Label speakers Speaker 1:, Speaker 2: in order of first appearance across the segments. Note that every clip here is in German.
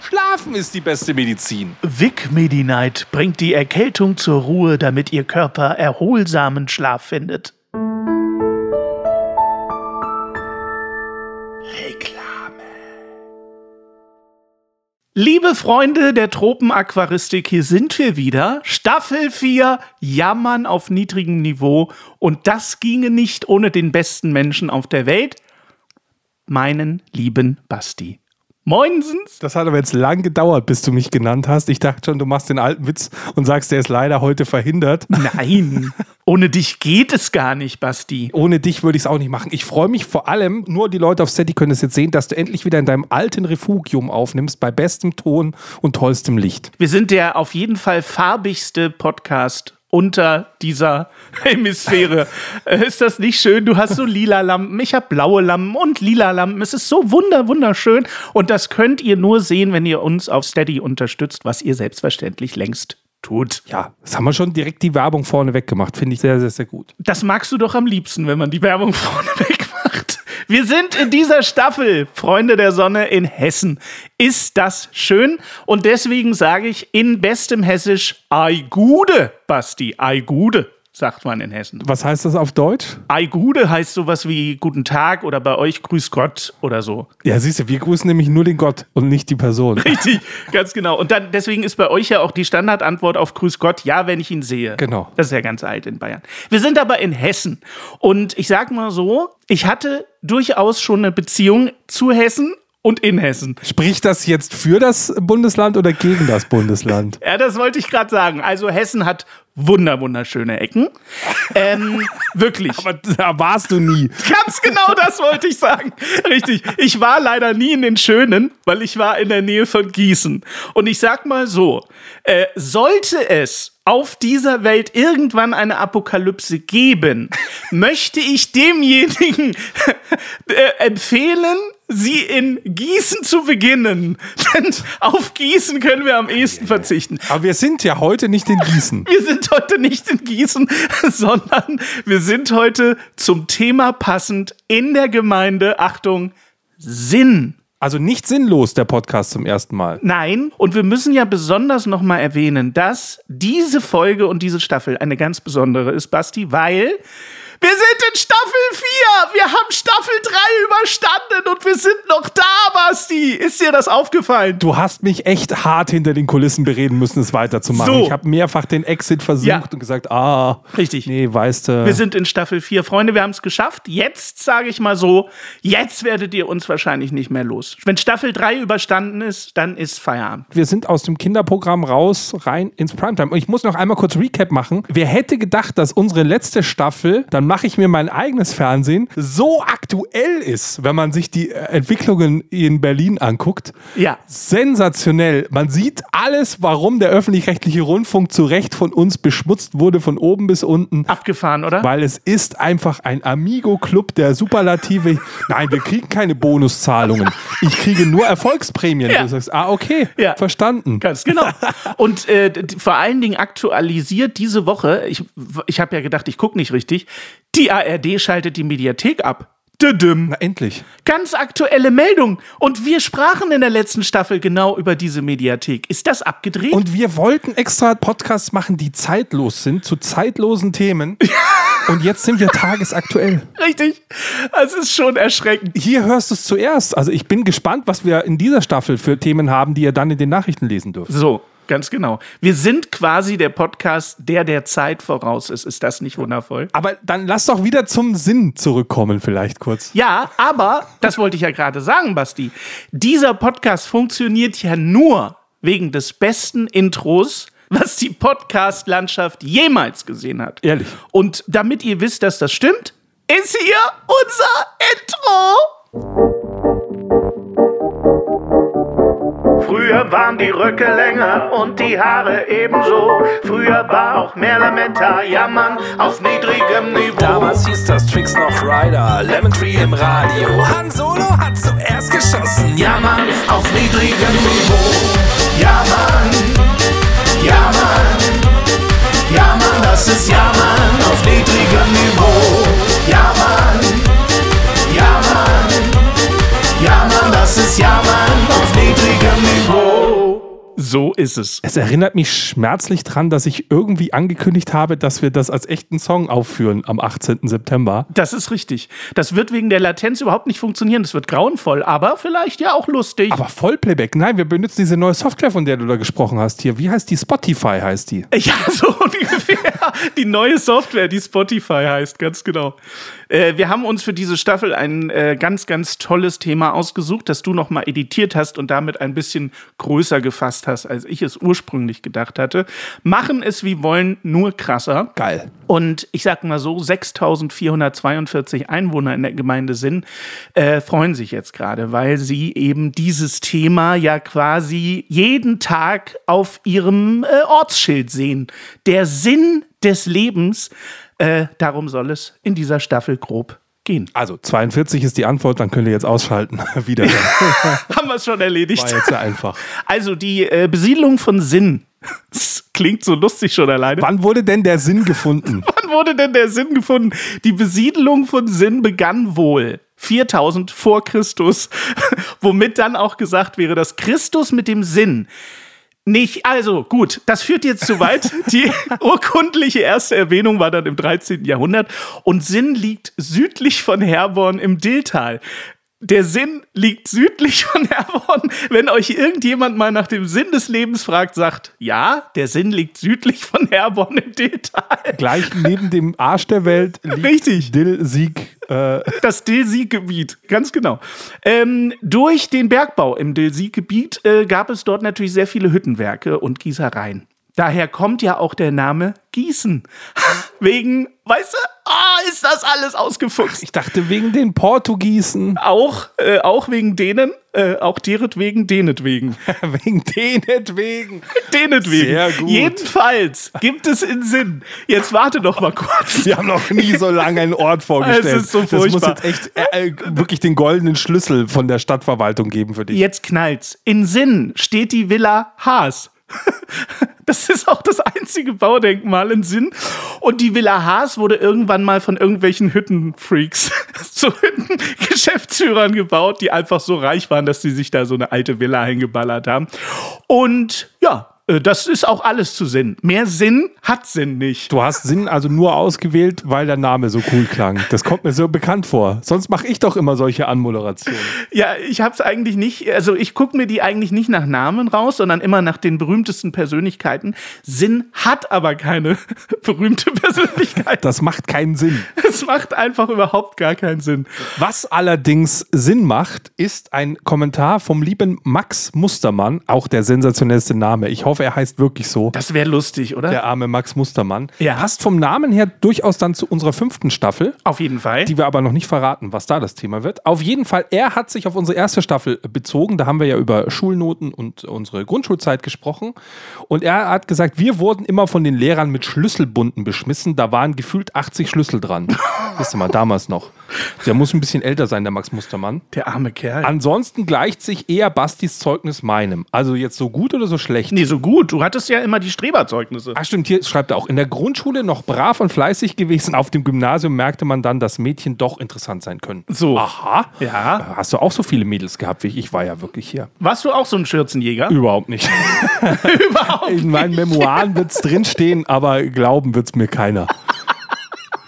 Speaker 1: Schlafen ist die beste Medizin.
Speaker 2: Vic Medi-Night bringt die Erkältung zur Ruhe, damit Ihr Körper erholsamen Schlaf findet. Reklame. Liebe Freunde der Tropenaquaristik, hier sind wir wieder. Staffel 4, Jammern auf niedrigem Niveau. Und das ginge nicht ohne den besten Menschen auf der Welt, meinen lieben Basti. Moinsens.
Speaker 1: Das hat aber jetzt lang gedauert, bis du mich genannt hast. Ich dachte schon, du machst den alten Witz und sagst, der ist leider heute verhindert.
Speaker 2: Nein, ohne dich geht es gar nicht, Basti.
Speaker 1: Ohne dich würde ich es auch nicht machen. Ich freue mich vor allem, nur die Leute auf Steady können es jetzt sehen, dass du endlich wieder in deinem alten Refugium aufnimmst, bei bestem Ton und tollstem Licht.
Speaker 2: Wir sind der auf jeden Fall farbigste Podcast unter dieser Hemisphäre. Äh, ist das nicht schön? Du hast so lila Lampen, ich habe blaue Lampen und lila Lampen. Es ist so wunder wunderschön und das könnt ihr nur sehen, wenn ihr uns auf Steady unterstützt, was ihr selbstverständlich längst tut.
Speaker 1: Ja, das haben wir schon direkt die Werbung vorne weggemacht. Finde ich sehr, sehr, sehr gut.
Speaker 2: Das magst du doch am liebsten, wenn man die Werbung vorne wegmacht. Wir sind in dieser Staffel, Freunde der Sonne, in Hessen. Ist das schön? Und deswegen sage ich in bestem Hessisch, ei Gude, Basti, ei Gude sagt man in Hessen.
Speaker 1: Was heißt das auf Deutsch?
Speaker 2: Ei Gude heißt sowas wie Guten Tag oder bei euch Grüß Gott oder so.
Speaker 1: Ja, siehst du, wir grüßen nämlich nur den Gott und nicht die Person.
Speaker 2: Richtig, ganz genau. Und dann deswegen ist bei euch ja auch die Standardantwort auf Grüß Gott ja, wenn ich ihn sehe.
Speaker 1: Genau.
Speaker 2: Das ist ja ganz alt in Bayern. Wir sind aber in Hessen und ich sag mal so, ich hatte durchaus schon eine Beziehung zu Hessen und in Hessen.
Speaker 1: Spricht das jetzt für das Bundesland oder gegen das Bundesland?
Speaker 2: ja, das wollte ich gerade sagen. Also Hessen hat wunder wunderschöne Ecken. Ähm, wirklich.
Speaker 1: Aber da warst du nie.
Speaker 2: Ganz genau das wollte ich sagen. Richtig. Ich war leider nie in den Schönen, weil ich war in der Nähe von Gießen. Und ich sag mal so, äh, sollte es auf dieser Welt irgendwann eine Apokalypse geben, möchte ich demjenigen äh, empfehlen, sie in Gießen zu beginnen. Denn auf Gießen können wir am ehesten verzichten.
Speaker 1: Aber wir sind ja heute nicht in Gießen.
Speaker 2: Wir sind heute nicht in Gießen, sondern wir sind heute zum Thema passend in der Gemeinde, Achtung, Sinn.
Speaker 1: Also nicht sinnlos der Podcast zum ersten Mal.
Speaker 2: Nein, und wir müssen ja besonders nochmal erwähnen, dass diese Folge und diese Staffel eine ganz besondere ist, Basti, weil wir sind in Staffel 4. Wir haben Staffel 3 überstanden und wir sind noch da, Basti. Ist dir das aufgefallen?
Speaker 1: Du hast mich echt hart hinter den Kulissen bereden müssen, es weiterzumachen. So. Ich habe mehrfach den Exit versucht ja. und gesagt, ah,
Speaker 2: richtig.
Speaker 1: Nee, weißt du.
Speaker 2: Wir sind in Staffel 4. Freunde, wir haben es geschafft. Jetzt sage ich mal so, jetzt werdet ihr uns wahrscheinlich nicht mehr los. Wenn Staffel 3 überstanden ist, dann ist Feierabend.
Speaker 1: Wir sind aus dem Kinderprogramm raus, rein ins Primetime. Und ich muss noch einmal kurz Recap machen. Wer hätte gedacht, dass unsere letzte Staffel dann mache ich mir mein eigenes Fernsehen, so aktuell ist, wenn man sich die äh, Entwicklungen in Berlin anguckt.
Speaker 2: Ja.
Speaker 1: Sensationell. Man sieht alles, warum der öffentlich-rechtliche Rundfunk zu Recht von uns beschmutzt wurde, von oben bis unten.
Speaker 2: Abgefahren, oder?
Speaker 1: Weil es ist einfach ein Amigo-Club der Superlative. Nein, wir kriegen keine Bonuszahlungen. Ich kriege nur Erfolgsprämien. Ja. Du sagst, ah, okay, ja. verstanden.
Speaker 2: Ganz genau. Und äh, vor allen Dingen aktualisiert diese Woche, ich, ich habe ja gedacht, ich gucke nicht richtig, die ARD schaltet die Mediathek ab.
Speaker 1: Düdüm. Na endlich.
Speaker 2: Ganz aktuelle Meldung. Und wir sprachen in der letzten Staffel genau über diese Mediathek. Ist das abgedreht?
Speaker 1: Und wir wollten extra Podcasts machen, die zeitlos sind, zu zeitlosen Themen. Und jetzt sind wir tagesaktuell.
Speaker 2: Richtig. Es ist schon erschreckend.
Speaker 1: Hier hörst du es zuerst. Also ich bin gespannt, was wir in dieser Staffel für Themen haben, die ihr dann in den Nachrichten lesen dürft.
Speaker 2: So. Ganz genau. Wir sind quasi der Podcast, der der Zeit voraus ist. Ist das nicht wundervoll?
Speaker 1: Aber dann lass doch wieder zum Sinn zurückkommen, vielleicht kurz.
Speaker 2: Ja, aber, das wollte ich ja gerade sagen, Basti. Dieser Podcast funktioniert ja nur wegen des besten Intros, was die Podcast-Landschaft jemals gesehen hat.
Speaker 1: Ehrlich.
Speaker 2: Und damit ihr wisst, dass das stimmt, ist hier unser Intro. Früher waren die Röcke länger und die Haare ebenso. Früher war auch mehr Lametta, jammern auf niedrigem Niveau.
Speaker 1: Damals hieß das Tricks noch Rider, Lemon Tree im Radio. Han Solo hat zuerst geschossen,
Speaker 2: jammern auf niedrigem Niveau. So ist es.
Speaker 1: Es erinnert mich schmerzlich dran, dass ich irgendwie angekündigt habe, dass wir das als echten Song aufführen am 18. September.
Speaker 2: Das ist richtig. Das wird wegen der Latenz überhaupt nicht funktionieren. Das wird grauenvoll, aber vielleicht ja auch lustig.
Speaker 1: Aber Vollplayback. Nein, wir benutzen diese neue Software, von der du da gesprochen hast hier. Wie heißt die? Spotify heißt die.
Speaker 2: Ja, so ungefähr. Die neue Software, die Spotify heißt, ganz genau. Äh, wir haben uns für diese Staffel ein äh, ganz, ganz tolles Thema ausgesucht, das du nochmal editiert hast und damit ein bisschen größer gefasst hast, als ich es ursprünglich gedacht hatte. Machen es wie wollen, nur krasser.
Speaker 1: Geil.
Speaker 2: Und ich sag mal so, 6442 Einwohner in der Gemeinde sind, äh, freuen sich jetzt gerade, weil sie eben dieses Thema ja quasi jeden Tag auf ihrem äh, Ortsschild sehen. Der Sinn des Lebens äh, darum soll es in dieser Staffel grob gehen.
Speaker 1: Also 42 ist die Antwort, dann könnt ihr jetzt ausschalten. Wieder.
Speaker 2: Haben wir es schon erledigt.
Speaker 1: War jetzt ja einfach.
Speaker 2: Also die äh, Besiedlung von Sinn. Das klingt so lustig schon alleine.
Speaker 1: Wann wurde denn der Sinn gefunden?
Speaker 2: Wann wurde denn der Sinn gefunden? Die Besiedlung von Sinn begann wohl 4000 vor Christus, womit dann auch gesagt wäre, dass Christus mit dem Sinn nicht. Also gut, das führt jetzt zu weit. Die urkundliche erste Erwähnung war dann im 13. Jahrhundert und Sinn liegt südlich von Herborn im Dilltal. Der Sinn liegt südlich von Herborn. Wenn euch irgendjemand mal nach dem Sinn des Lebens fragt, sagt, ja, der Sinn liegt südlich von Herborn im Dilltal.
Speaker 1: Gleich neben dem Arsch der Welt liegt
Speaker 2: Richtig.
Speaker 1: Dill-Sieg.
Speaker 2: Äh. Das Dill-Sieg-Gebiet, ganz genau. Ähm, durch den Bergbau im Dill-Sieg-Gebiet äh, gab es dort natürlich sehr viele Hüttenwerke und Gießereien. Daher kommt ja auch der Name Gießen. wegen, weißt du, ah, ist das alles ausgefuchst.
Speaker 1: Ich dachte wegen den Portugiesen.
Speaker 2: Auch, äh, auch wegen denen, äh, auch deretwegen, denetwegen.
Speaker 1: wegen denetwegen.
Speaker 2: denetwegen. Sehr gut. Jedenfalls gibt es in Sinn. Jetzt warte doch mal kurz.
Speaker 1: Wir haben noch nie so lange einen Ort vorgestellt.
Speaker 2: Es ist so furchtbar.
Speaker 1: Das muss jetzt echt äh, äh, wirklich den goldenen Schlüssel von der Stadtverwaltung geben für dich.
Speaker 2: Jetzt knallt's. In Sinn steht die Villa Haas. Das ist auch das einzige Baudenkmal in Sinn. Und die Villa Haas wurde irgendwann mal von irgendwelchen Hüttenfreaks, so Hüttengeschäftsführern gebaut, die einfach so reich waren, dass sie sich da so eine alte Villa hingeballert haben. Und ja, das ist auch alles zu Sinn. Mehr Sinn hat Sinn nicht.
Speaker 1: Du hast Sinn also nur ausgewählt, weil der Name so cool klang. Das kommt mir so bekannt vor. Sonst mache ich doch immer solche Anmoderationen.
Speaker 2: Ja, ich habe es eigentlich nicht, also ich gucke mir die eigentlich nicht nach Namen raus, sondern immer nach den berühmtesten Persönlichkeiten. Sinn hat aber keine berühmte Persönlichkeit.
Speaker 1: Das macht keinen Sinn.
Speaker 2: Es macht einfach überhaupt gar keinen Sinn.
Speaker 1: Was allerdings Sinn macht, ist ein Kommentar vom lieben Max Mustermann, auch der sensationellste Name. Ich hoffe, hoffe, er heißt wirklich so.
Speaker 2: Das wäre lustig, oder?
Speaker 1: Der arme Max Mustermann.
Speaker 2: Ja.
Speaker 1: Passt vom Namen her durchaus dann zu unserer fünften Staffel.
Speaker 2: Auf jeden Fall.
Speaker 1: Die wir aber noch nicht verraten, was da das Thema wird. Auf jeden Fall, er hat sich auf unsere erste Staffel bezogen. Da haben wir ja über Schulnoten und unsere Grundschulzeit gesprochen. Und er hat gesagt, wir wurden immer von den Lehrern mit Schlüsselbunden beschmissen. Da waren gefühlt 80 Schlüssel dran. Wisst ihr mal, damals noch. Der muss ein bisschen älter sein, der Max Mustermann.
Speaker 2: Der arme Kerl.
Speaker 1: Ansonsten gleicht sich eher Bastis Zeugnis meinem. Also jetzt so gut oder so schlecht?
Speaker 2: Nee, so gut. Du hattest ja immer die Streberzeugnisse.
Speaker 1: Ach stimmt, hier schreibt er auch. In der Grundschule noch brav und fleißig gewesen. Auf dem Gymnasium merkte man dann, dass Mädchen doch interessant sein können.
Speaker 2: So.
Speaker 1: Aha.
Speaker 2: Ja.
Speaker 1: Hast du auch so viele Mädels gehabt wie ich? Ich war ja wirklich hier.
Speaker 2: Warst du auch so ein Schürzenjäger?
Speaker 1: Überhaupt nicht.
Speaker 2: Überhaupt nicht.
Speaker 1: In meinen Memoiren wird es drinstehen, aber glauben wird es mir keiner.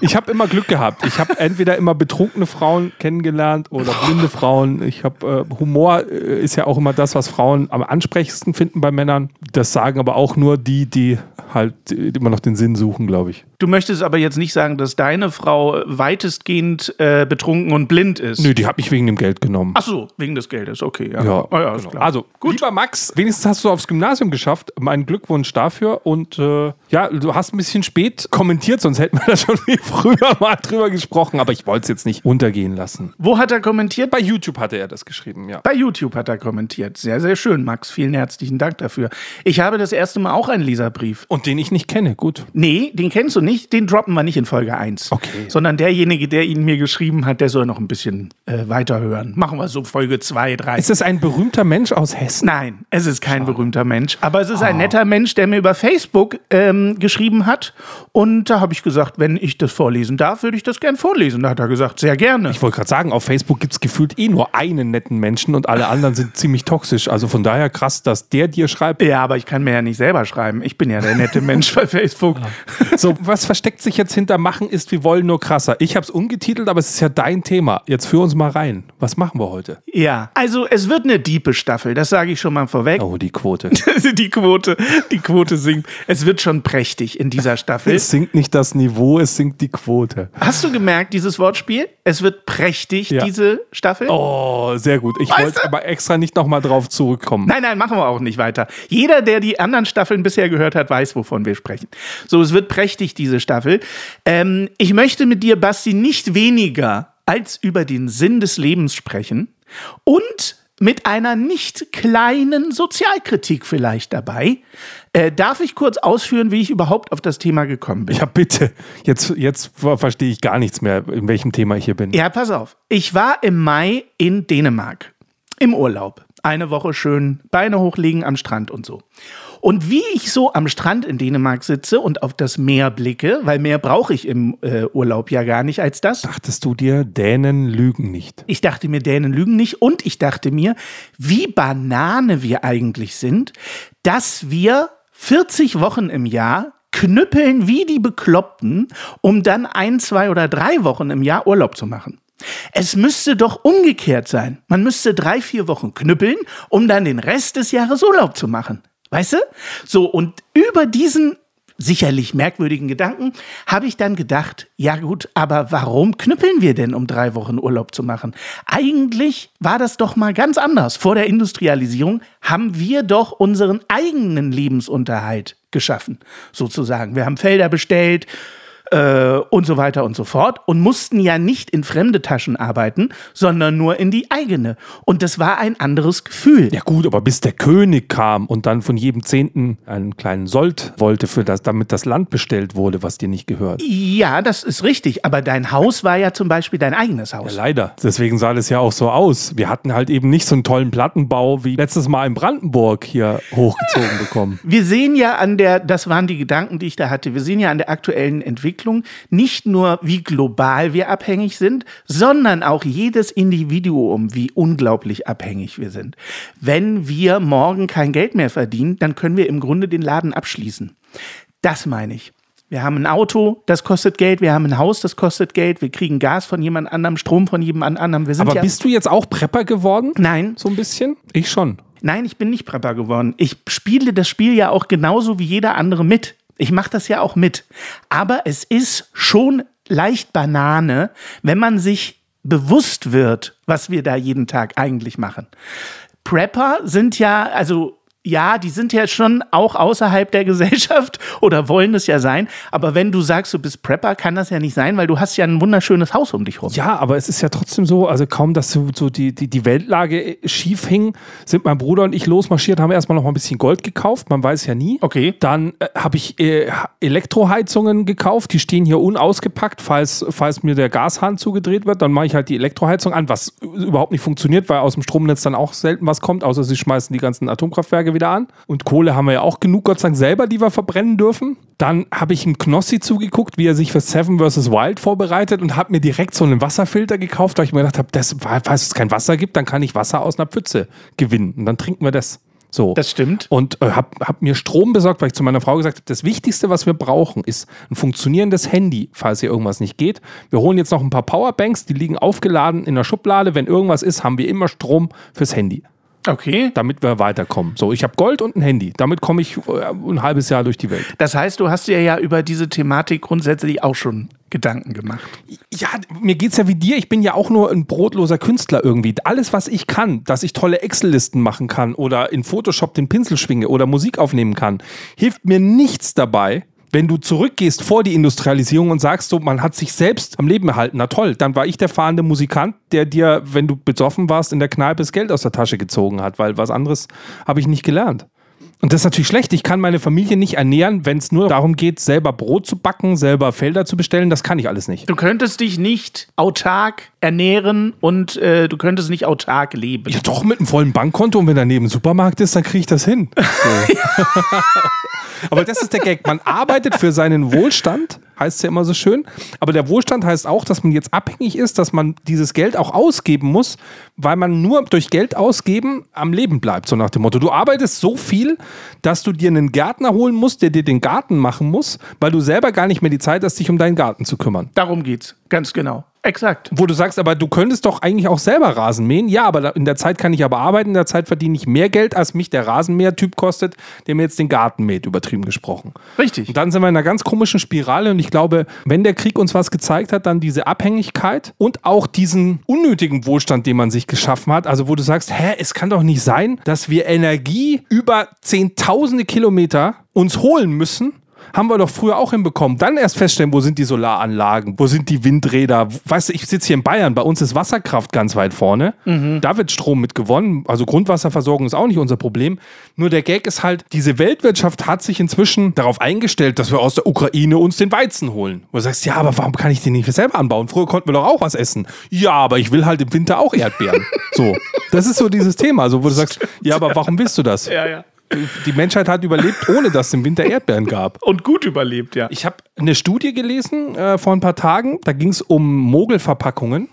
Speaker 1: Ich habe immer Glück gehabt. Ich habe entweder immer betrunkene Frauen kennengelernt oder blinde Frauen. Ich habe äh, Humor äh, ist ja auch immer das, was Frauen am ansprechendsten finden bei Männern. Das sagen aber auch nur die, die halt immer noch den Sinn suchen, glaube ich.
Speaker 2: Du möchtest aber jetzt nicht sagen, dass deine Frau weitestgehend äh, betrunken und blind ist.
Speaker 1: Nö, die hat mich wegen dem Geld genommen.
Speaker 2: Ach so, wegen des Geldes, okay. Ja,
Speaker 1: Ja,
Speaker 2: Ah, ja
Speaker 1: genau.
Speaker 2: klar.
Speaker 1: Also, lieber Max, wenigstens hast du aufs Gymnasium geschafft. Mein Glückwunsch dafür. Und äh, ja, du hast ein bisschen spät kommentiert, sonst hätten wir da schon viel früher mal drüber gesprochen. Aber ich wollte es jetzt nicht untergehen lassen.
Speaker 2: Wo hat er kommentiert?
Speaker 1: Bei YouTube hatte er das geschrieben, ja.
Speaker 2: Bei YouTube hat er kommentiert. Sehr, sehr schön, Max. Vielen herzlichen Dank dafür. Ich habe das erste Mal auch einen Leserbrief.
Speaker 1: Und den ich nicht kenne, gut.
Speaker 2: Nee, den kennst du nicht. Den droppen wir nicht in Folge 1.
Speaker 1: Okay.
Speaker 2: Sondern derjenige, der ihn mir geschrieben hat, der soll noch ein bisschen äh, weiterhören. Machen wir so Folge 2, 3.
Speaker 1: Ist das ein berühmter Mensch aus Hessen?
Speaker 2: Nein, es ist kein berühmter Mensch. Aber es ist
Speaker 1: Ah.
Speaker 2: ein netter Mensch, der mir über Facebook ähm, geschrieben hat. Und da habe ich gesagt, wenn ich das vorlesen darf, würde ich das gern vorlesen. Da hat er gesagt, sehr gerne.
Speaker 1: Ich wollte gerade sagen, auf Facebook gibt es gefühlt eh nur einen netten Menschen und alle anderen sind ziemlich toxisch. Also von daher krass, dass der dir schreibt.
Speaker 2: Ja, aber ich kann mir ja nicht selber schreiben. Ich bin ja der nette Mensch bei Facebook.
Speaker 1: So, was versteckt sich jetzt hinter Machen ist, wir wollen nur krasser. Ich habe es umgetitelt, aber es ist ja dein Thema. Jetzt führ uns mal rein. Was machen wir heute?
Speaker 2: Ja, also es wird eine diepe Staffel, das sage ich schon mal vorweg.
Speaker 1: Oh, die Quote.
Speaker 2: die Quote, die Quote sinkt. Es wird schon prächtig in dieser Staffel.
Speaker 1: Es sinkt nicht das Niveau, es sinkt die Quote.
Speaker 2: Hast du gemerkt, dieses Wortspiel? Es wird prächtig,
Speaker 1: Ja.
Speaker 2: diese Staffel.
Speaker 1: Oh, sehr gut. Ich wollte aber extra nicht nochmal drauf zurückkommen.
Speaker 2: Nein, nein, machen wir auch nicht weiter. Jeder, der die anderen Staffeln bisher gehört hat, weiß, wovon wir sprechen. So, es wird prächtig, diese Staffel. Ähm, ich möchte mit dir, Basti, nicht weniger als über den Sinn des Lebens sprechen und mit einer nicht kleinen Sozialkritik vielleicht dabei. Äh, darf ich kurz ausführen, wie ich überhaupt auf das Thema gekommen bin?
Speaker 1: Ja, bitte. Jetzt, jetzt ver- verstehe ich gar nichts mehr, in welchem Thema ich hier bin.
Speaker 2: Ja, pass auf. Ich war im Mai in Dänemark im Urlaub. Eine Woche schön Beine hochlegen am Strand und so. Und wie ich so am Strand in Dänemark sitze und auf das Meer blicke, weil mehr brauche ich im äh, Urlaub ja gar nicht als das.
Speaker 1: Dachtest du dir, Dänen lügen nicht?
Speaker 2: Ich dachte mir, Dänen lügen nicht. Und ich dachte mir, wie Banane wir eigentlich sind, dass wir 40 Wochen im Jahr knüppeln wie die Bekloppten, um dann ein, zwei oder drei Wochen im Jahr Urlaub zu machen. Es müsste doch umgekehrt sein. Man müsste drei, vier Wochen knüppeln, um dann den Rest des Jahres Urlaub zu machen. Weißt du? So, und über diesen sicherlich merkwürdigen Gedanken habe ich dann gedacht, ja gut, aber warum knüppeln wir denn, um drei Wochen Urlaub zu machen? Eigentlich war das doch mal ganz anders. Vor der Industrialisierung haben wir doch unseren eigenen Lebensunterhalt geschaffen, sozusagen. Wir haben Felder bestellt, äh, und so weiter und so fort und mussten ja nicht in fremde Taschen arbeiten, sondern nur in die eigene. Und das war ein anderes Gefühl.
Speaker 1: Ja gut, aber bis der König kam und dann von jedem Zehnten einen kleinen Sold wollte, für das, damit das Land bestellt wurde, was dir nicht gehört.
Speaker 2: Ja, das ist richtig. Aber dein Haus war ja zum Beispiel dein eigenes Haus.
Speaker 1: Leider. Deswegen sah das ja auch so aus. Wir hatten halt eben nicht so einen tollen Plattenbau wie letztes Mal in Brandenburg hier hochgezogen bekommen.
Speaker 2: Wir sehen ja an der, das waren die Gedanken, die ich da hatte, wir sehen ja an der aktuellen Entwicklung nicht nur, wie global wir abhängig sind, sondern auch jedes Individuum, wie unglaublich abhängig wir sind. Wenn wir morgen kein Geld mehr verdienen, dann können wir im Grunde den Laden abschließen. Das meine ich. Wir haben ein Auto, das kostet Geld. Wir haben ein Haus, das kostet Geld. Wir kriegen Gas von jemand anderem, Strom von jemand anderem. Wir sind
Speaker 1: Aber
Speaker 2: ja
Speaker 1: bist du jetzt auch Prepper geworden?
Speaker 2: Nein,
Speaker 1: So ein bisschen? Ich schon.
Speaker 2: Nein, ich bin nicht Prepper geworden. Ich spiele das Spiel ja auch genauso wie jeder andere mit. Ich mache das ja auch mit. Aber es ist schon leicht Banane, wenn man sich bewusst wird, was wir da jeden Tag eigentlich machen. Prepper sind ja, also ja, die sind ja schon auch außerhalb der Gesellschaft oder wollen es ja sein. Aber wenn du sagst, du bist Prepper, kann das ja nicht sein, weil du hast ja ein wunderschönes Haus um dich rum.
Speaker 1: Ja, aber es ist ja trotzdem so, also kaum, dass so, so die, die, die Weltlage schief hing, sind mein Bruder und ich losmarschiert, haben erstmal noch mal ein bisschen Gold gekauft, man weiß ja nie.
Speaker 2: Okay.
Speaker 1: Dann äh, habe ich äh, Elektroheizungen gekauft, die stehen hier unausgepackt, falls, falls mir der Gashahn zugedreht wird, dann mache ich halt die Elektroheizung an, was überhaupt nicht funktioniert, weil aus dem Stromnetz dann auch selten was kommt, außer sie schmeißen die ganzen Atomkraftwerke wieder an. Und Kohle haben wir ja auch genug, Gott sei Dank, selber, die wir verbrennen dürfen. Dann habe ich ihm Knossi zugeguckt, wie er sich für Seven vs. Wild vorbereitet und habe mir direkt so einen Wasserfilter gekauft, weil ich mir gedacht habe, das, falls es kein Wasser gibt, dann kann ich Wasser aus einer Pfütze gewinnen. Und dann trinken wir das. So.
Speaker 2: Das stimmt.
Speaker 1: Und äh, habe hab mir Strom besorgt, weil ich zu meiner Frau gesagt habe, das Wichtigste, was wir brauchen, ist ein funktionierendes Handy, falls hier irgendwas nicht geht. Wir holen jetzt noch ein paar Powerbanks, die liegen aufgeladen in der Schublade. Wenn irgendwas ist, haben wir immer Strom fürs Handy.
Speaker 2: Okay.
Speaker 1: damit wir weiterkommen. So, ich habe Gold und ein Handy. Damit komme ich äh, ein halbes Jahr durch die Welt.
Speaker 2: Das heißt, du hast dir ja über diese Thematik grundsätzlich auch schon Gedanken gemacht.
Speaker 1: Ja, mir geht's ja wie dir. Ich bin ja auch nur ein brotloser Künstler irgendwie. Alles, was ich kann, dass ich tolle Excel-Listen machen kann oder in Photoshop den Pinsel schwinge oder Musik aufnehmen kann, hilft mir nichts dabei, wenn du zurückgehst vor die Industrialisierung und sagst so, man hat sich selbst am Leben erhalten, na toll, dann war ich der fahrende Musikant, der dir, wenn du besoffen warst, in der Kneipe das Geld aus der Tasche gezogen hat, weil was anderes habe ich nicht gelernt. Und das ist natürlich schlecht. Ich kann meine Familie nicht ernähren, wenn es nur darum geht, selber Brot zu backen, selber Felder zu bestellen. Das kann ich alles nicht.
Speaker 2: Du könntest dich nicht autark ernähren und äh, du könntest nicht autark leben.
Speaker 1: Ja, doch mit einem vollen Bankkonto und wenn daneben ein Supermarkt ist, dann kriege ich das hin. So. Aber das ist der Gag. Man arbeitet für seinen Wohlstand, heißt es ja immer so schön. Aber der Wohlstand heißt auch, dass man jetzt abhängig ist, dass man dieses Geld auch ausgeben muss, weil man nur durch Geld ausgeben am Leben bleibt. So nach dem Motto, du arbeitest so viel, dass du dir einen Gärtner holen musst, der dir den Garten machen muss, weil du selber gar nicht mehr die Zeit hast, dich um deinen Garten zu kümmern.
Speaker 2: Darum geht's. Ganz genau. Exakt.
Speaker 1: Wo du sagst, aber du könntest doch eigentlich auch selber Rasen mähen. Ja, aber in der Zeit kann ich aber arbeiten. In der Zeit verdiene ich mehr Geld, als mich der Rasenmäher-Typ kostet, der mir jetzt den Garten mäht, übertrieben gesprochen.
Speaker 2: Richtig.
Speaker 1: Und dann sind wir in einer ganz komischen Spirale. Und ich glaube, wenn der Krieg uns was gezeigt hat, dann diese Abhängigkeit und auch diesen unnötigen Wohlstand, den man sich geschaffen hat. Also, wo du sagst, hä, es kann doch nicht sein, dass wir Energie über zehntausende Kilometer uns holen müssen. Haben wir doch früher auch hinbekommen. Dann erst feststellen, wo sind die Solaranlagen, wo sind die Windräder. Weißt du, ich sitze hier in Bayern, bei uns ist Wasserkraft ganz weit vorne. Da wird Strom mit gewonnen. Also Grundwasserversorgung ist auch nicht unser Problem. Nur der Gag ist halt, diese Weltwirtschaft hat sich inzwischen darauf eingestellt, dass wir aus der Ukraine uns den Weizen holen. Wo du sagst, ja, aber warum kann ich den nicht selber anbauen? Früher konnten wir doch auch was essen. Ja, aber ich will halt im Winter auch Erdbeeren. so. Das ist so dieses Thema, so, wo du sagst, ja, aber warum willst du das?
Speaker 2: ja, ja.
Speaker 1: Die Menschheit hat überlebt, ohne dass es im Winter Erdbeeren gab.
Speaker 2: Und gut überlebt, ja.
Speaker 1: Ich habe eine Studie gelesen äh, vor ein paar Tagen. Da ging es um Mogelverpackungen.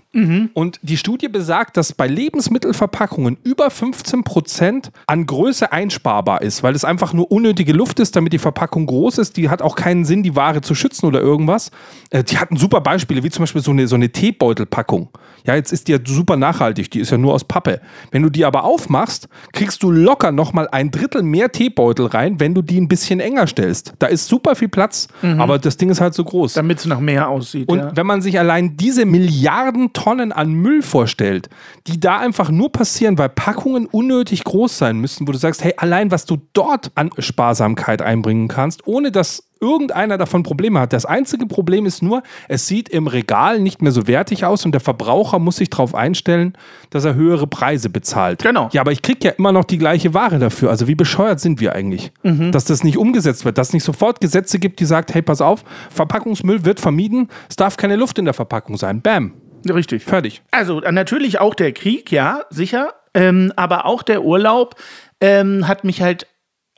Speaker 1: Und die Studie besagt, dass bei Lebensmittelverpackungen über 15 Prozent an Größe einsparbar ist, weil es einfach nur unnötige Luft ist, damit die Verpackung groß ist. Die hat auch keinen Sinn, die Ware zu schützen oder irgendwas. Äh, die hatten super Beispiele, wie zum Beispiel so eine, so eine Teebeutelpackung. Ja, jetzt ist die ja super nachhaltig, die ist ja nur aus Pappe. Wenn du die aber aufmachst, kriegst du locker nochmal ein Drittel mehr Teebeutel rein, wenn du die ein bisschen enger stellst. Da ist super viel Platz, aber das Ding ist halt so groß.
Speaker 2: Damit es nach mehr aussieht.
Speaker 1: Und
Speaker 2: ja.
Speaker 1: wenn man sich allein diese Milliarden Tonnen an Müll vorstellt, die da einfach nur passieren, weil Packungen unnötig groß sein müssen, wo du sagst, hey, allein was du dort an Sparsamkeit einbringen kannst, ohne dass irgendeiner davon Probleme hat. Das einzige Problem ist nur, es sieht im Regal nicht mehr so wertig aus und der Verbraucher muss sich darauf einstellen, dass er höhere Preise bezahlt.
Speaker 2: Genau.
Speaker 1: Ja, aber ich kriege ja immer noch die gleiche Ware dafür. Also wie bescheuert sind wir eigentlich, dass das nicht umgesetzt wird, dass es nicht sofort Gesetze gibt, die sagt, hey, pass auf, Verpackungsmüll wird vermieden, es darf keine Luft in der Verpackung sein. Bam,
Speaker 2: Richtig.
Speaker 1: fertig.
Speaker 2: Also äh, natürlich auch der Krieg, ja, sicher. Ähm, aber auch der Urlaub ähm, hat mich halt,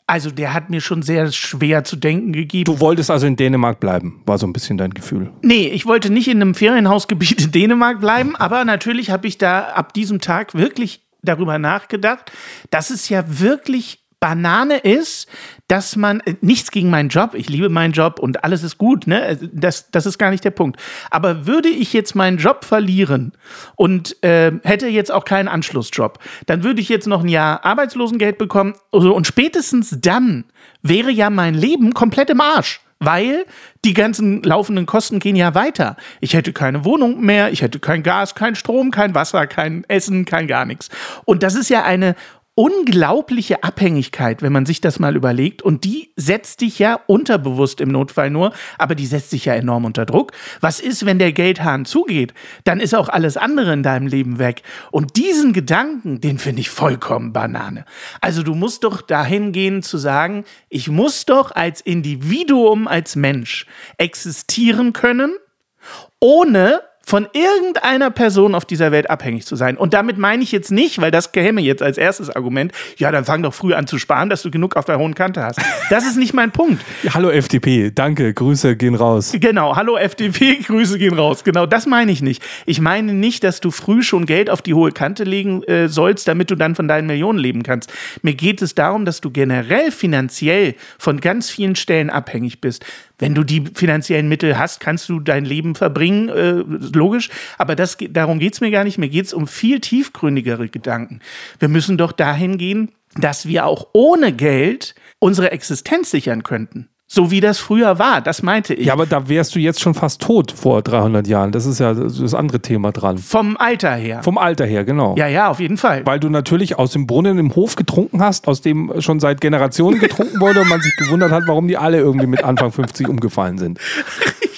Speaker 2: also der hat mir schon sehr schwer zu denken gegeben.
Speaker 1: Du wolltest also in Dänemark bleiben, war so ein bisschen dein Gefühl.
Speaker 2: Nee, ich wollte nicht in einem Ferienhausgebiet in Dänemark bleiben, aber natürlich habe ich da ab diesem Tag wirklich darüber nachgedacht, dass es ja wirklich Banane ist, dass man äh, nichts gegen meinen Job, ich liebe meinen Job und alles ist gut, ne? Also, Das, das ist gar nicht der Punkt. Aber würde ich jetzt meinen Job verlieren und äh, hätte jetzt auch keinen Anschlussjob, dann würde ich jetzt noch ein Jahr Arbeitslosengeld bekommen also, und spätestens dann wäre ja mein Leben komplett im Arsch. Weil die ganzen laufenden Kosten gehen ja weiter. Ich hätte keine Wohnung mehr, ich hätte kein Gas, kein Strom, kein Wasser, kein Essen, kein gar nichts. Und das ist ja eine unglaubliche Abhängigkeit, wenn man sich das mal überlegt. Und die setzt dich ja unterbewusst im Notfall nur, aber die setzt dich ja enorm unter Druck. Was ist, wenn der Geldhahn zugeht? Dann ist auch alles andere in deinem Leben weg. Und diesen Gedanken, den finde ich vollkommen Banane. Also du musst doch dahin gehen zu sagen, ich muss doch als Individuum, als Mensch existieren können, ohne von irgendeiner Person auf dieser Welt abhängig zu sein. Und damit meine ich jetzt nicht, weil das käme jetzt als erstes Argument, ja, dann fang doch früh an zu sparen, dass du genug auf der hohen Kante hast. Das ist nicht mein Punkt.
Speaker 1: Ja, hallo FDP, danke, Grüße gehen raus.
Speaker 2: Genau, hallo FDP, Grüße gehen raus. Genau, das meine ich nicht. Ich meine nicht, dass du früh schon Geld auf die hohe Kante legen äh, sollst, damit du dann von deinen Millionen leben kannst. Mir geht es darum, dass du generell finanziell von ganz vielen Stellen abhängig bist. Wenn du die finanziellen Mittel hast, kannst du dein Leben verbringen, äh, logisch. Aber das, darum geht's mir gar nicht. Mir geht's um viel tiefgründigere Gedanken. Wir müssen doch dahin gehen, dass wir auch ohne Geld unsere Existenz sichern könnten. So wie das früher war, das meinte ich.
Speaker 1: Ja, aber da wärst du jetzt schon fast tot vor 300 Jahren. Das ist ja das andere Thema dran.
Speaker 2: Vom Alter her.
Speaker 1: Vom Alter her, genau.
Speaker 2: Ja, ja, auf jeden Fall.
Speaker 1: Weil du natürlich aus dem Brunnen im Hof getrunken hast, aus dem schon seit Generationen getrunken wurde und man sich gewundert hat, warum die alle irgendwie mit Anfang 50 umgefallen sind.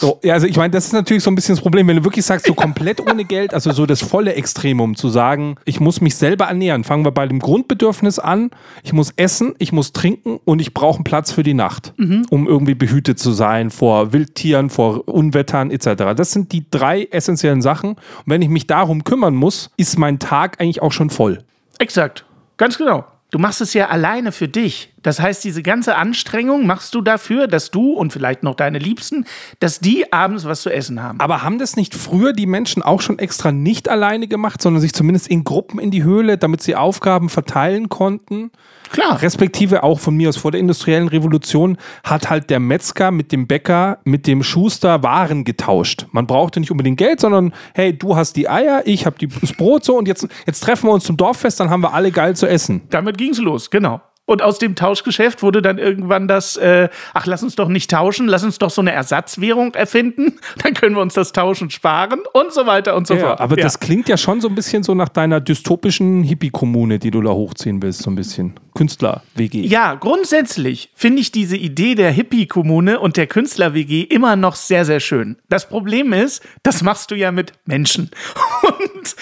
Speaker 1: So, ja, also ich meine, das ist natürlich so ein bisschen das Problem, wenn du wirklich sagst, so komplett ohne Geld, also so das volle Extremum zu sagen, ich muss mich selber ernähren. Fangen wir bei dem Grundbedürfnis an. Ich muss essen, ich muss trinken und ich brauche einen Platz für die Nacht, mhm. um irgendwie behütet zu sein vor Wildtieren, vor Unwettern etc. Das sind die drei essentiellen Sachen. Und wenn ich mich darum kümmern muss, ist mein Tag eigentlich auch schon voll.
Speaker 2: Exakt. Ganz genau. Du machst es ja alleine für dich. Das heißt, diese ganze Anstrengung machst du dafür, dass du und vielleicht noch deine Liebsten, dass die abends was zu essen haben.
Speaker 1: Aber haben das nicht früher die Menschen auch schon extra nicht alleine gemacht, sondern sich zumindest in Gruppen in die Höhle, damit sie Aufgaben verteilen konnten?
Speaker 2: Klar.
Speaker 1: Respektive auch von mir aus vor der industriellen Revolution hat halt der Metzger mit dem Bäcker, mit dem Schuster Waren getauscht. Man brauchte nicht unbedingt Geld, sondern hey, du hast die Eier, ich habe das Brot so und jetzt, jetzt treffen wir uns zum Dorffest, dann haben wir alle geil zu essen.
Speaker 2: Damit ging es los, genau. Und aus dem Tauschgeschäft wurde dann irgendwann das, äh, ach, lass uns doch nicht tauschen, lass uns doch so eine Ersatzwährung erfinden, dann können wir uns das Tauschen sparen und so weiter und so
Speaker 1: ja,
Speaker 2: fort.
Speaker 1: Aber ja. das klingt ja schon so ein bisschen so nach deiner dystopischen Hippie-Kommune, die du da hochziehen willst, so ein bisschen. Künstler-WG.
Speaker 2: Ja, grundsätzlich finde ich diese Idee der Hippie-Kommune und der Künstler-WG immer noch sehr, sehr schön. Das Problem ist, das machst du ja mit Menschen. Und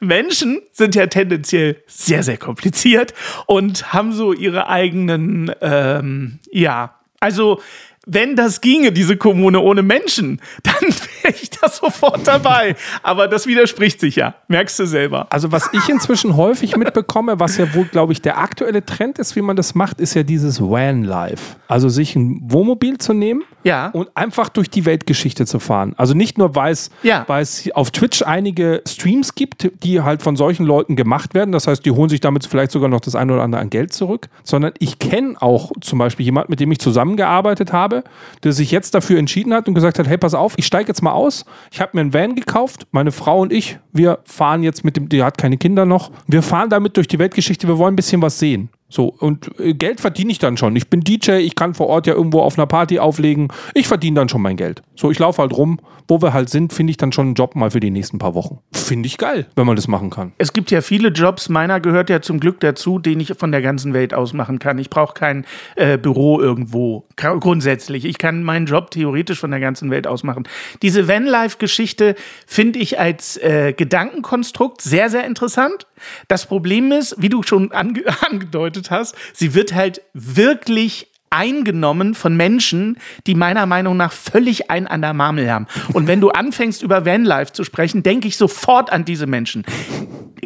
Speaker 2: Menschen sind ja tendenziell sehr, sehr kompliziert und haben so ihre eigenen, ähm, ja, also wenn das ginge, diese Kommune ohne Menschen, dann wäre ich da sofort dabei. Aber das widerspricht sich ja, merkst du selber.
Speaker 1: Also was ich inzwischen häufig mitbekomme, was ja wohl, glaube ich, der aktuelle Trend ist, wie man das macht, ist ja dieses Van-Life. Also sich ein Wohnmobil zu nehmen
Speaker 2: ja.
Speaker 1: und einfach durch die Weltgeschichte zu fahren. Also nicht nur, weil es,
Speaker 2: ja.
Speaker 1: weil es auf Twitch einige Streams gibt, die halt von solchen Leuten gemacht werden. Das heißt, die holen sich damit vielleicht sogar noch das eine oder andere an Geld zurück. Sondern ich kenne auch zum Beispiel jemanden, mit dem ich zusammengearbeitet habe, der sich jetzt dafür entschieden hat und gesagt hat, hey, pass auf, ich steige jetzt mal aus. Ich habe mir einen Van gekauft, meine Frau und ich, wir fahren jetzt mit dem, die hat keine Kinder noch. Wir fahren damit durch die Weltgeschichte, wir wollen ein bisschen was sehen. So, und äh, Geld verdiene ich dann schon. Ich bin DJ, ich kann vor Ort ja irgendwo auf einer Party auflegen. Ich verdiene dann schon mein Geld. So, ich laufe halt rum. Wo wir halt sind, finde ich dann schon einen Job mal für die nächsten paar Wochen. Finde ich geil, wenn man das machen kann.
Speaker 2: Es gibt ja viele Jobs, meiner gehört ja zum Glück dazu, den ich von der ganzen Welt aus machen kann. Ich brauche kein äh, Büro irgendwo. Grundsätzlich. Ich kann meinen Job theoretisch von der ganzen Welt aus machen. Diese Vanlife-Geschichte finde ich als äh, Gedankenkonstrukt sehr, sehr interessant. Das Problem ist, wie du schon ange angedeutet hast, sie wird halt wirklich eingenommen von Menschen, die meiner Meinung nach völlig ein an der Marmel haben. Und wenn du anfängst, über Vanlife zu sprechen, denke ich sofort an diese Menschen.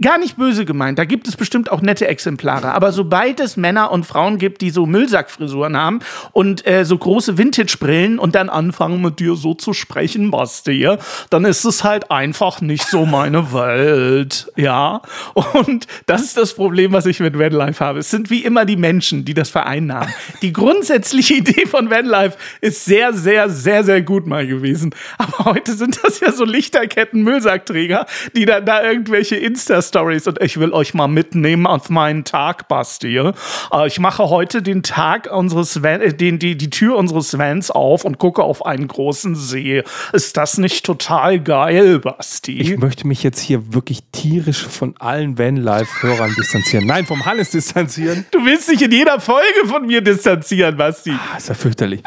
Speaker 2: Gar nicht böse gemeint, da gibt es bestimmt auch nette Exemplare. Aber sobald es Männer und Frauen gibt, die so Müllsackfrisuren haben und äh, so große Vintage-Brillen und dann anfangen mit dir so zu sprechen, Basti, dann ist es halt einfach nicht so meine Welt. Ja. Und das ist das Problem, was ich mit Vanlife habe. Es sind wie immer die Menschen, die das vereinnahmen. Die grundsätzliche Idee von Vanlife ist sehr, sehr, sehr, sehr gut mal gewesen. Aber heute sind das ja so Lichterketten Müllsackträger, die dann da irgendwelche Insta-Stories und ich will euch mal mitnehmen auf meinen Tag, Basti. Äh, ich mache heute den Tag unseres Van, äh, den, die, die Tür unseres Vans auf und gucke auf einen großen See. Ist das nicht total geil, Basti?
Speaker 1: Ich möchte mich jetzt hier wirklich tierisch von allen Vanlife-Hörern distanzieren. Nein, vom Hannes distanzieren.
Speaker 2: Du willst dich in jeder Folge von mir distanzieren passieren, Basti.
Speaker 1: Ah, ist ja fürchterlich.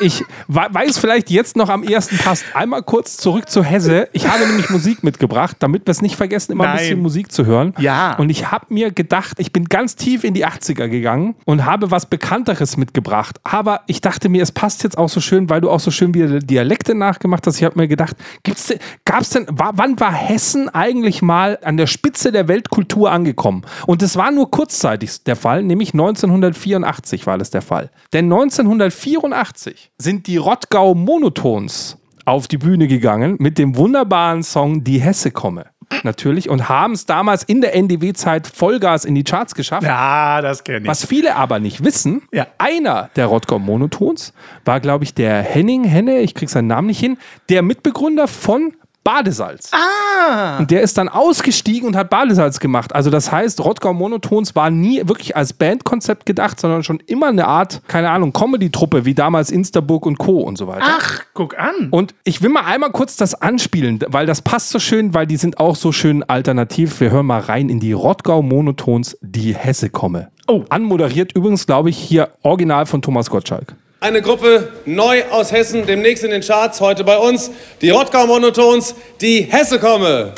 Speaker 1: ich, ich weiß vielleicht jetzt noch am ersten passt. Einmal kurz zurück zu Hesse. Ich habe nämlich Musik mitgebracht, damit wir es nicht vergessen, immer Nein. ein bisschen Musik zu hören.
Speaker 2: Ja.
Speaker 1: Und ich habe mir gedacht, ich bin ganz tief in die 80er gegangen und habe was Bekannteres mitgebracht. Aber ich dachte mir, es passt jetzt auch so schön, weil du auch so schön wieder Dialekte nachgemacht hast. Ich habe mir gedacht, gab es denn, war, wann war Hessen eigentlich mal an der Spitze der Weltkultur angekommen? Und es war nur kurzzeitig der Fall, nämlich 1984 war das der der Fall. Denn 1984 sind die Rottgau Monotons auf die Bühne gegangen mit dem wunderbaren Song Die Hesse komme. natürlich, und haben es damals in der NDW-Zeit Vollgas in die Charts geschafft.
Speaker 2: Ja, das kenne ich.
Speaker 1: Was viele aber nicht wissen,
Speaker 2: Ja.
Speaker 1: einer der Rottgau Monotons war, glaube ich, der Henning Henne, ich krieg seinen Namen nicht hin, der Mitbegründer von Badesalz.
Speaker 2: ah,
Speaker 1: Und der ist dann ausgestiegen und hat Badesalz gemacht. Also das heißt, Rottgau Monotons war nie wirklich als Bandkonzept gedacht, sondern schon immer eine Art, keine Ahnung, Comedy-Truppe, wie damals Instaburg und Co. und so weiter.
Speaker 2: ach, guck an.
Speaker 1: Und ich will mal einmal kurz das anspielen, weil das passt so schön, weil die sind auch so schön alternativ. Wir hören mal rein in die Rottgau Monotons, die Hesse komme.
Speaker 2: Oh.
Speaker 1: Anmoderiert übrigens, glaube ich, hier original von Thomas Gottschalk.
Speaker 3: Eine Gruppe neu aus Hessen, demnächst in den Charts, heute bei uns. Die Rottgau Monotons, die Hesse komme.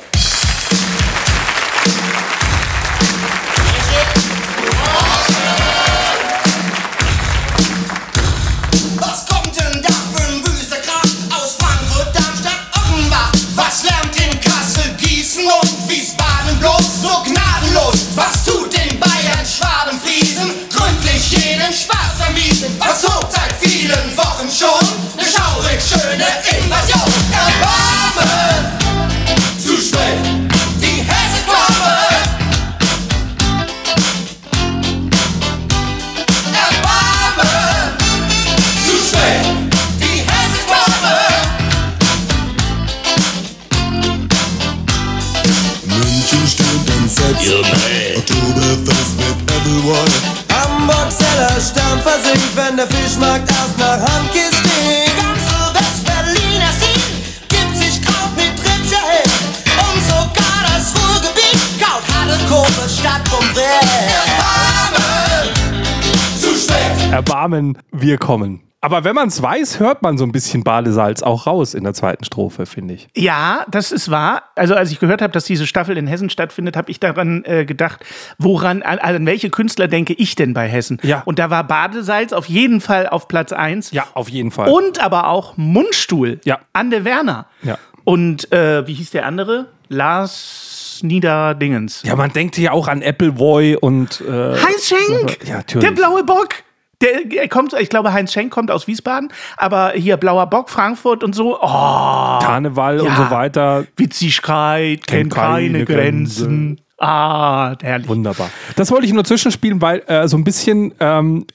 Speaker 4: Was tut in Bayern, Schwaben, Friesen gründlich jeden Spaß vermiesen? Was tobt Erbarmen,
Speaker 1: wir kommen. Aber wenn man es weiß, hört man so ein bisschen Badesalz auch raus in der zweiten Strophe, finde ich.
Speaker 2: Ja, das ist wahr. Also als ich gehört habe, dass diese Staffel in Hessen stattfindet, habe ich daran äh, gedacht, woran, an, an welche Künstler denke ich denn bei Hessen?
Speaker 1: Ja.
Speaker 2: Und da war Badesalz auf jeden Fall auf Platz 1.
Speaker 1: Ja, auf jeden Fall.
Speaker 2: Und aber auch Mundstuhl.
Speaker 1: Ja.
Speaker 2: Anne Werner.
Speaker 1: Ja.
Speaker 2: Und äh, wie hieß der andere? Lars Niederdingens.
Speaker 1: ja, man denkt ja auch an Appleboy und äh,
Speaker 2: Heinz Schenk!
Speaker 1: Ja, natürlich.
Speaker 2: Der blaue Bock! Der, kommt, ich glaube, Heinz Schenk kommt aus Wiesbaden, aber hier blauer Bock, Frankfurt und so. Oh,
Speaker 1: Karneval und
Speaker 2: Ja.
Speaker 1: so weiter.
Speaker 2: Witzigkeit kennt keine,
Speaker 1: keine
Speaker 2: Grenzen. Ah, herrlich.
Speaker 1: Wunderbar. Das wollte ich nur zwischenspielen, weil äh, so ein bisschen, ähm,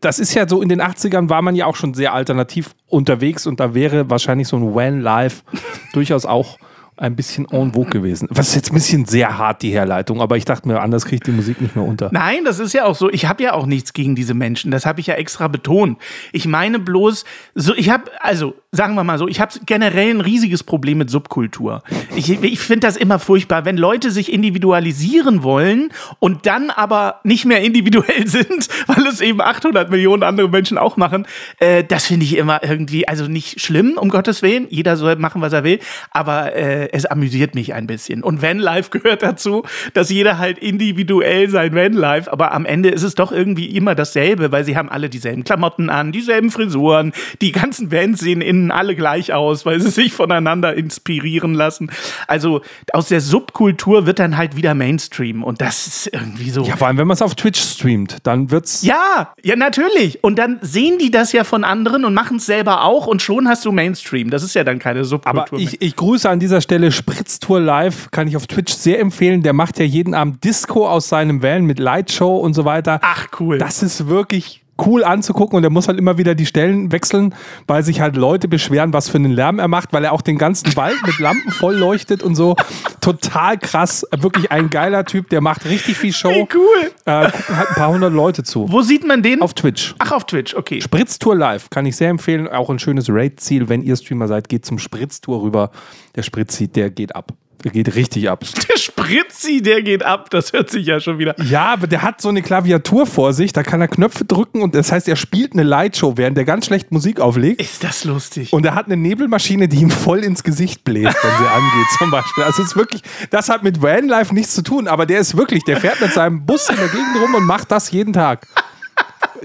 Speaker 1: das ist ja so in den 80ern war man ja auch schon sehr alternativ unterwegs und da wäre wahrscheinlich so ein When Live durchaus auch ein bisschen en vogue gewesen. Was ist jetzt ein bisschen sehr hart, die Herleitung, aber ich dachte mir, anders kriege ich die Musik nicht mehr unter.
Speaker 2: Nein, das ist ja auch so. Ich habe ja auch nichts gegen diese Menschen. Das habe ich ja extra betont. Ich meine bloß, so ich habe, also sagen wir mal so, ich habe generell ein riesiges Problem mit Subkultur. Ich, ich finde das immer furchtbar, wenn Leute sich individualisieren wollen und dann aber nicht mehr individuell sind, weil es eben 800 Millionen andere Menschen auch machen. Äh, das finde ich immer irgendwie, also nicht schlimm, um Gottes Willen. Jeder soll machen, was er will. Aber äh, es amüsiert mich ein bisschen. Und Vanlife gehört dazu, dass jeder halt individuell sein Vanlife, aber am Ende ist es doch irgendwie immer dasselbe, weil sie haben alle dieselben Klamotten an, dieselben Frisuren, die ganzen Bands sehen innen alle gleich aus, weil sie sich voneinander inspirieren lassen. Also aus der Subkultur wird dann halt wieder Mainstream und das ist irgendwie so.
Speaker 1: Ja, vor allem, wenn man es auf Twitch streamt, dann wird's.
Speaker 2: Ja, ja, natürlich. Und dann sehen die das ja von anderen und machen es selber auch und schon hast du Mainstream. Das ist ja dann keine Subkultur.
Speaker 1: Aber ich, ich grüße an dieser Stelle Spritztour Live, kann ich auf Twitch sehr empfehlen. Der macht ja jeden Abend Disco aus seinem Van mit Lightshow und so weiter.
Speaker 2: Ach, cool.
Speaker 1: Das ist wirklich cool anzugucken und er muss halt immer wieder die Stellen wechseln, weil sich halt Leute beschweren, was für einen Lärm er macht, weil er auch den ganzen Wald mit Lampen voll leuchtet und so. Total krass. Wirklich ein geiler Typ, der macht richtig viel Show.
Speaker 2: Wie cool.
Speaker 1: Äh, gucken halt ein paar hundert Leute zu.
Speaker 2: Wo sieht man den?
Speaker 1: Auf Twitch.
Speaker 2: Ach, auf Twitch, okay.
Speaker 1: Spritztour Live kann ich sehr empfehlen. Auch ein schönes Raid-Ziel. Wenn ihr Streamer seid, geht zum Spritztour rüber. Der Spritzi, der geht ab. Der geht richtig ab.
Speaker 2: Der Spritzi, der geht ab. Das hört sich ja schon wieder.
Speaker 1: Ja, aber der hat so eine Klaviatur vor sich, da kann er Knöpfe drücken und das heißt, er spielt eine Lightshow, während der ganz schlecht Musik auflegt.
Speaker 2: Ist das lustig?
Speaker 1: Und er hat eine Nebelmaschine, die ihm voll ins Gesicht bläst, wenn sie angeht, zum Beispiel. Also es ist wirklich, das hat mit Vanlife nichts zu tun, aber der ist wirklich, der fährt mit seinem Bus in der Gegend rum und macht das jeden Tag.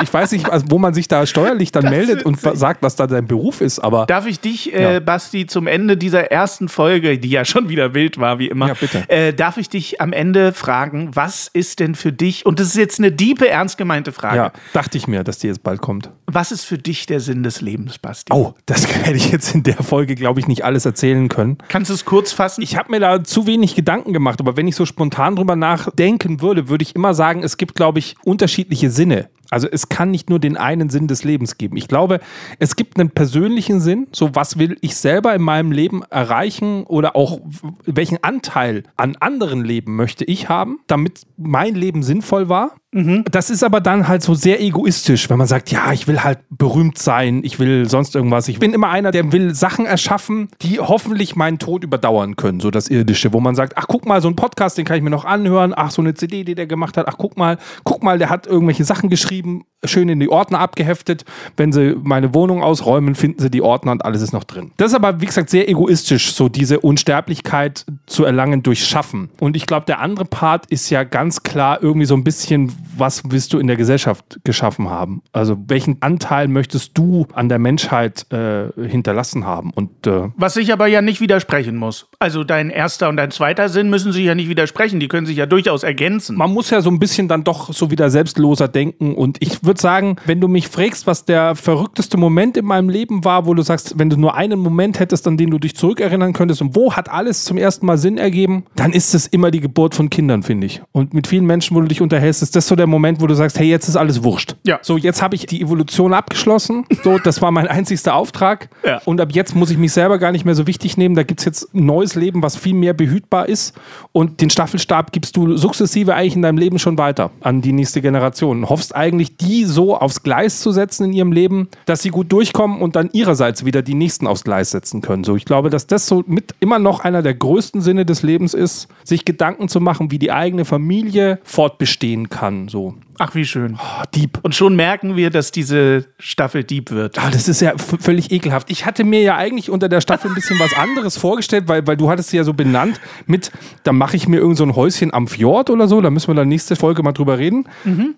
Speaker 1: Ich weiß nicht, also, wo man sich da steuerlich dann
Speaker 2: Das
Speaker 1: meldet und sagt, was da dein Beruf ist, aber
Speaker 2: Darf ich dich, äh,
Speaker 1: Ja.
Speaker 2: Basti, zum Ende dieser ersten Folge, die ja schon wieder wild war, wie immer,
Speaker 1: Ja, bitte.
Speaker 2: Äh, darf ich dich am Ende fragen, was ist denn für dich, und das ist jetzt eine diepe, ernst gemeinte Frage,
Speaker 1: ja, dachte ich mir, dass die jetzt bald kommt.
Speaker 2: was ist für dich der Sinn des Lebens, Basti?
Speaker 1: Oh, das werde ich jetzt in der Folge, glaube ich, nicht alles erzählen können.
Speaker 2: Kannst du es kurz fassen?
Speaker 1: Ich habe mir da zu wenig Gedanken gemacht, aber wenn ich so spontan drüber nachdenken würde, würde ich immer sagen, es gibt, glaube ich, unterschiedliche Sinne. Also es kann nicht nur den einen Sinn des Lebens geben. Ich glaube, es gibt einen persönlichen Sinn, so was will ich selber in meinem Leben erreichen oder auch welchen Anteil an anderen Leben möchte ich haben, damit mein Leben sinnvoll war. Das ist aber dann halt so sehr egoistisch, wenn man sagt, ja, ich will halt berühmt sein, ich will sonst irgendwas. Ich bin immer einer, der will Sachen erschaffen, die hoffentlich meinen Tod überdauern können, so das Irdische, wo man sagt, ach guck mal, so ein Podcast, den kann ich mir noch anhören, ach so eine CD, die der gemacht hat, ach guck mal, guck mal, der hat irgendwelche Sachen geschrieben, schön in die Ordner abgeheftet. Wenn sie meine Wohnung ausräumen, finden sie die Ordner und alles ist noch drin. Das ist aber, wie gesagt, sehr egoistisch, so diese Unsterblichkeit zu erlangen durch Schaffen. Und ich glaube, der andere Part ist ja ganz klar irgendwie so ein bisschen, was willst du in der Gesellschaft geschaffen haben? Also welchen Anteil möchtest du an der Menschheit äh, hinterlassen haben? Und äh,
Speaker 2: Was sich aber ja nicht widersprechen muss. Also dein erster und dein zweiter Sinn müssen sich ja nicht widersprechen, die können sich ja durchaus ergänzen.
Speaker 1: man muss ja so ein bisschen dann doch so wieder selbstloser denken. Und ich würde sagen, wenn du mich fragst, was der verrückteste Moment in meinem Leben war, wo du sagst, wenn du nur einen Moment hättest, an den du dich zurückerinnern könntest und wo hat alles zum ersten Mal Sinn ergeben, dann ist es immer die Geburt von Kindern, finde ich. Und mit vielen Menschen, wo du dich unterhältst, ist das so der Moment, wo du sagst, hey, jetzt ist alles wurscht.
Speaker 2: Ja.
Speaker 1: So, jetzt habe ich die Evolution abgeschlossen. So, das war mein einzigster Auftrag.
Speaker 2: Ja.
Speaker 1: Und ab jetzt muss ich mich selber gar nicht mehr so wichtig nehmen. Da gibt es jetzt ein neues Leben, was viel mehr behütbar ist. Und den Staffelstab gibst du sukzessive eigentlich in deinem Leben schon weiter an die nächste Generation. Und hoffst eigentlich, die so aufs Gleis zu setzen in ihrem Leben, dass sie gut durchkommen und dann ihrerseits wieder die nächsten aufs Gleis setzen können. So, ich glaube, dass das so mit immer noch einer der größten Sinne des Lebens ist, sich Gedanken zu machen, wie die eigene Familie fortbestehen kann. So,
Speaker 2: Ach, wie schön.
Speaker 1: oh, Dieb.
Speaker 2: Und schon merken wir, dass diese Staffel Dieb wird.
Speaker 1: Ah, das ist ja völlig ekelhaft. Ich hatte mir ja eigentlich unter der Staffel ein bisschen was anderes vorgestellt, weil, weil du hattest sie ja so benannt mit, da mache ich mir irgend so ein Häuschen am Fjord oder so, da müssen wir dann nächste Folge mal drüber reden.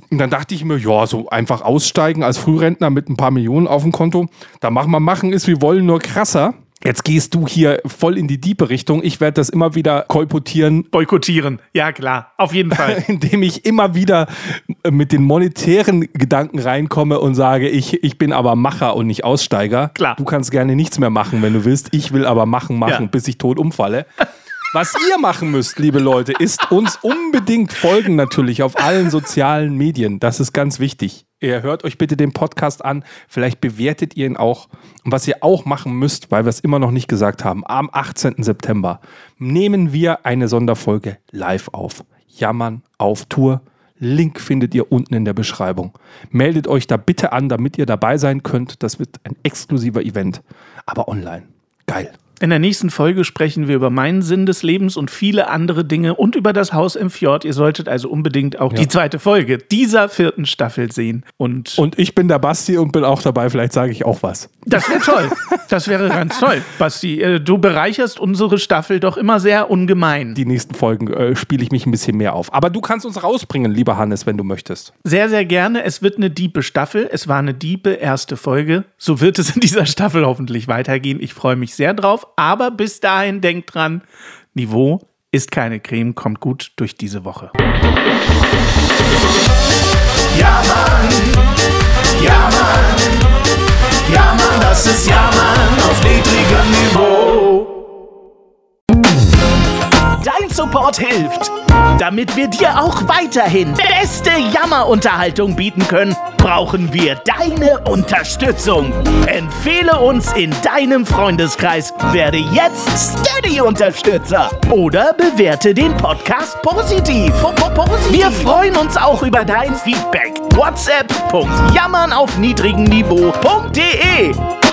Speaker 1: Und dann dachte ich mir, ja, so einfach aussteigen als Frührentner mit ein paar Millionen auf dem Konto, da machen wir machen ist, wir wollen nur krasser. Jetzt gehst du hier voll in die diepe Richtung. Ich werde das immer wieder kolportieren,
Speaker 2: Boykottieren. Ja, klar. Auf jeden Fall.
Speaker 1: indem ich immer wieder äh, mit den monetären Gedanken reinkomme und sage, ich, ich bin aber Macher und nicht Aussteiger.
Speaker 2: Klar.
Speaker 1: Du kannst gerne nichts mehr machen, wenn du willst. Ich will aber machen, machen,
Speaker 2: Ja.
Speaker 1: bis ich tot umfalle. Was ihr machen müsst, liebe Leute, ist uns unbedingt folgen natürlich auf allen sozialen Medien. Das ist ganz wichtig. Ihr hört euch bitte den Podcast an. Vielleicht bewertet ihr ihn auch. Und was ihr auch machen müsst, weil wir es immer noch nicht gesagt haben, am 18. September nehmen wir eine Sonderfolge live auf. Jammern auf Tour. Link findet ihr unten in der Beschreibung. Meldet euch da bitte an, damit ihr dabei sein könnt. Das wird ein exklusiver Event, aber online. Geil.
Speaker 2: In der nächsten Folge sprechen wir über meinen Sinn des Lebens und viele andere Dinge und über das Haus im Fjord. Ihr solltet also unbedingt auch die zweite Folge dieser vierten Staffel sehen. Und,
Speaker 1: Und ich bin der Basti und bin auch dabei. Vielleicht sage ich auch was.
Speaker 2: das wäre toll. Das wäre ganz toll. Basti, äh, du bereicherst unsere Staffel doch immer sehr ungemein.
Speaker 1: Die nächsten Folgen äh, spiele ich mich ein bisschen mehr auf. Aber du kannst uns rausbringen, lieber Hannes, wenn du möchtest.
Speaker 2: Sehr, sehr gerne. Es wird eine diepe Staffel. Es war eine diepe erste Folge. So wird es in dieser Staffel hoffentlich weitergehen. Ich freue mich sehr drauf. Aber bis dahin denkt dran, Niveau ist keine Creme, kommt gut durch diese Woche.
Speaker 5: Ja, Mann. Ja, Mann. Ja, Mann, das ist Ja, Mann auf niedrigem Niveau.
Speaker 2: Dein Support hilft. Damit wir dir auch weiterhin beste Jammerunterhaltung bieten können, brauchen wir deine Unterstützung. Empfehle uns in deinem Freundeskreis, werde jetzt Steady-Unterstützer oder bewerte den Podcast positiv. Wir freuen uns auch über dein Feedback. WhatsApp.jammern auf niedrigem Niveau.de